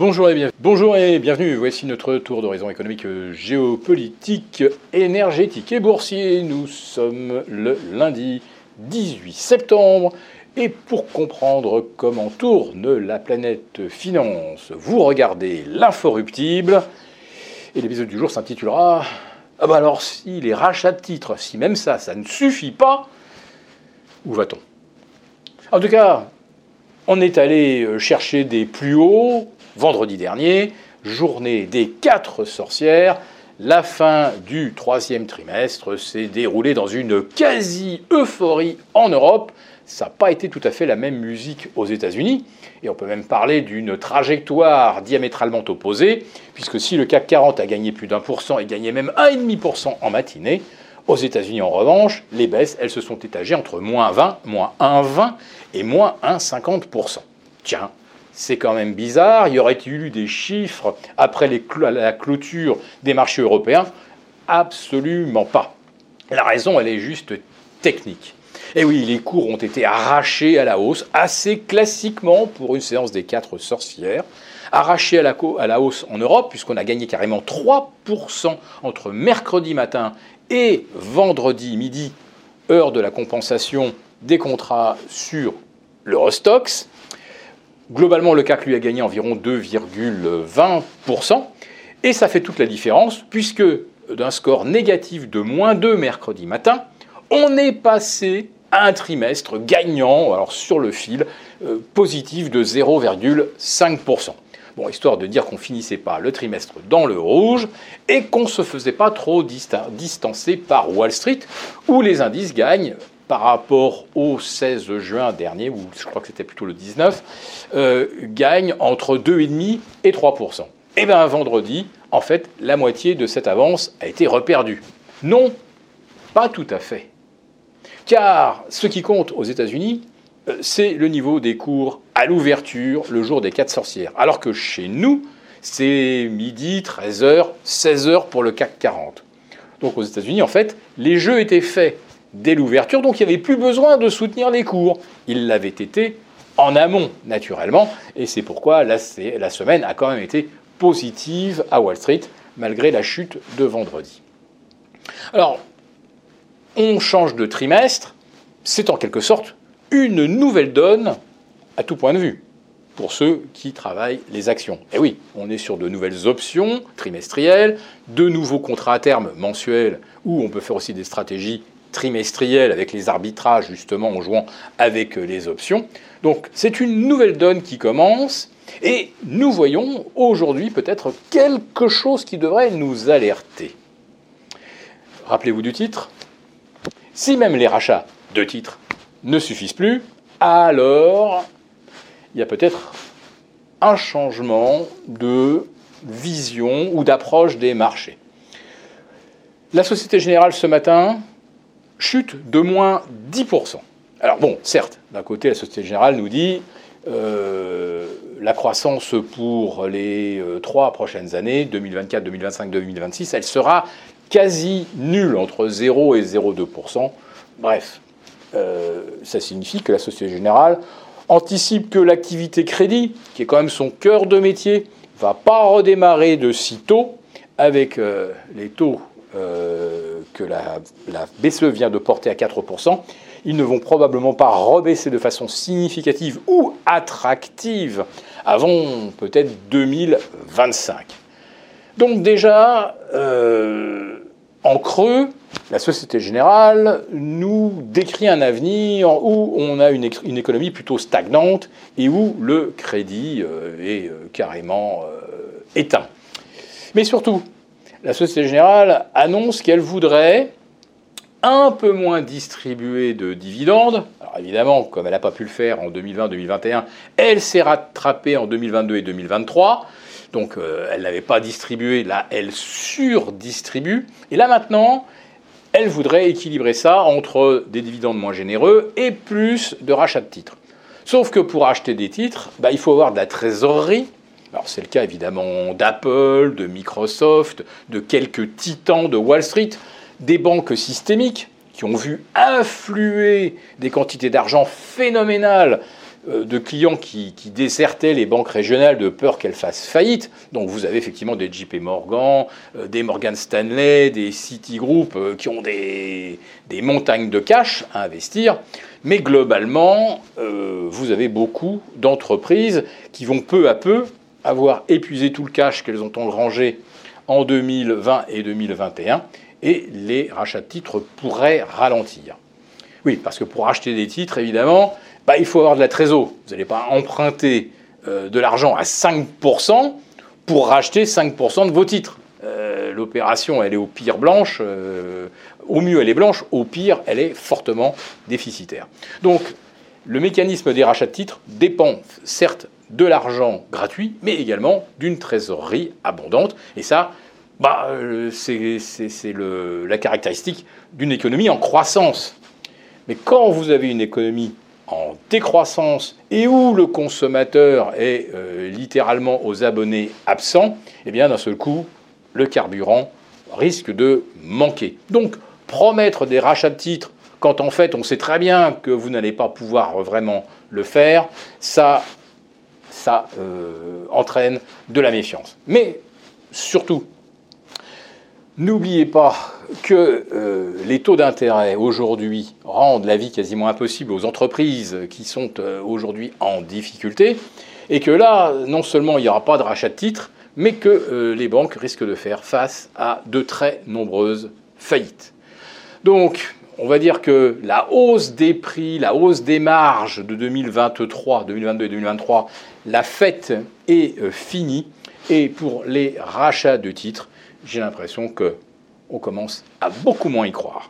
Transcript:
Bonjour et, bienvenue. Voici notre tour d'horizon économique, géopolitique, énergétique et boursier. Nous sommes le lundi 18 septembre. Et pour comprendre comment tourne la planète finance, vous regardez l'inforruptible. Et l'épisode du jour s'intitulera Ah bah alors, si les rachats de titres, si même ça, ça ne suffit pas, où va-t-on? En tout cas, on est allé chercher des plus hauts vendredi dernier, journée des quatre sorcières. La fin du troisième trimestre s'est déroulée dans une quasi-euphorie en Europe. Ça n'a pas été tout à fait la même musique aux États-Unis. Et on peut même parler d'une trajectoire diamétralement opposée, puisque si le CAC 40 a gagné plus d'un pour cent et gagné même 1,5% en matinée, aux États-Unis, en revanche, les baisses, elles se sont étagées entre moins 20, moins 1,20 et moins 1,50%. Tiens, c'est quand même bizarre. Y aurait-il eu des chiffres après la clôture des marchés européens? Absolument pas. La raison, elle est juste technique. Et oui, les cours ont été arrachés à la hausse, assez classiquement pour une séance des quatre sorcières. Arrachés à la, à la hausse en Europe, puisqu'on a gagné carrément 3% entre mercredi matin et vendredi midi, heure de la compensation des contrats sur l'Eurostox. Globalement, le CAC lui a gagné environ 2,20%. Et ça fait toute la différence, puisque d'un score négatif de moins 2 mercredi matin, on est passé à un trimestre gagnant, alors sur le fil, euh, positif de 0,5%. Bon, histoire de dire qu'on finissait pas le trimestre dans le rouge et qu'on ne se faisait pas trop distancer par Wall Street, où les indices gagnent par rapport au 16 juin dernier, ou je crois que c'était plutôt le 19, euh, gagne entre 2,5 et 3% Et bien vendredi, en fait, la moitié de cette avance a été reperdue. Non, pas tout à fait. Car ce qui compte aux États-Unis, euh, c'est le niveau des cours à l'ouverture le jour des quatre sorcières. Alors que chez nous, c'est midi, 13h, 16h pour le CAC 40. Donc aux États-Unis, en fait, les jeux étaient faits dès l'ouverture, donc il n'y avait plus besoin de soutenir les cours. Il l'avait été en amont, naturellement, et c'est pourquoi la, semaine a quand même été positive à Wall Street, malgré la chute de vendredi. Alors, on change de trimestre, c'est en quelque sorte une nouvelle donne à tout point de vue pour ceux qui travaillent les actions. Et oui, on est sur de nouvelles options trimestrielles, de nouveaux contrats à terme mensuels où on peut faire aussi des stratégies trimestriel avec les arbitrages justement en jouant avec euh, les options. Donc c'est une nouvelle donne qui commence et nous voyons aujourd'hui peut-être quelque chose qui devrait nous alerter. Rappelez-vous du titre. Si même les rachats de titres ne suffisent plus, alors il y a peut-être un changement de vision ou d'approche des marchés. La Société Générale ce matin chute de moins 10%. Alors bon, certes, d'un côté, la Société Générale nous dit euh, la croissance pour les euh, trois prochaines années, 2024, 2025, 2026, elle sera quasi nulle, entre 0 et 0,2%. Bref, euh, ça signifie que la Société Générale anticipe que l'activité crédit, qui est quand même son cœur de métier, va pas redémarrer de sitôt avec les taux que la, BCE vient de porter à 4%, ils ne vont probablement pas rebaisser de façon significative ou attractive avant peut-être 2025. Donc déjà, euh, en creux, la Société Générale nous décrit un avenir où on a une, économie plutôt stagnante et où le crédit euh, est carrément éteint. Mais surtout, la Société Générale annonce qu'elle voudrait un peu moins distribuer de dividendes. Alors évidemment, comme elle n'a pas pu le faire en 2020-2021, elle s'est rattrapée en 2022 et 2023. Donc euh, elle n'avait pas distribué, là elle surdistribue. Et là maintenant, elle voudrait équilibrer ça entre des dividendes moins généreux et plus de rachats de titres. Sauf que pour acheter des titres, bah, il faut avoir de la trésorerie alors c'est le cas évidemment d'Apple, de Microsoft, de quelques titans de Wall Street, des banques systémiques qui ont vu affluer des quantités d'argent phénoménales euh, de clients qui, désertaient les banques régionales de peur qu'elles fassent faillite. Donc vous avez effectivement des JP Morgan, euh, des Morgan Stanley, des Citigroup euh, qui ont des, montagnes de cash à investir. Mais globalement, vous avez beaucoup d'entreprises qui vont peu à peu avoir épuisé tout le cash qu'elles ont engrangé en 2020 et 2021 et les rachats de titres pourraient ralentir. Oui, parce que pour acheter des titres, évidemment, bah, il faut avoir de la trésor. Vous n'allez pas emprunter euh, de l'argent à 5% pour racheter 5% de vos titres. Euh, l'opération, elle est au pire blanche. Euh, au mieux, elle est blanche. Au pire, elle est fortement déficitaire. Donc, le mécanisme des rachats de titres dépend certes de l'argent gratuit, mais également d'une trésorerie abondante. Et ça, bah, c'est la caractéristique d'une économie en croissance. Mais quand vous avez une économie en décroissance et où le consommateur est euh, littéralement aux abonnés absents, eh bien d'un seul coup, le carburant risque de manquer. Donc promettre des rachats de titres quand en fait on sait très bien que vous n'allez pas pouvoir vraiment le faire, ça, euh, entraîne de la méfiance. Mais surtout, N'oubliez pas que euh, les taux d'intérêt aujourd'hui rendent la vie quasiment impossible aux entreprises qui sont euh, aujourd'hui en difficulté, et que là, non seulement il n'y aura pas de rachat de titres, mais que les banques risquent de faire face à de très nombreuses faillites. Donc, on va dire que la hausse des prix, la hausse des marges de 2023, 2022 et 2023, la fête est finie. Et pour les rachats de titres, j'ai l'impression qu'on commence à beaucoup moins y croire.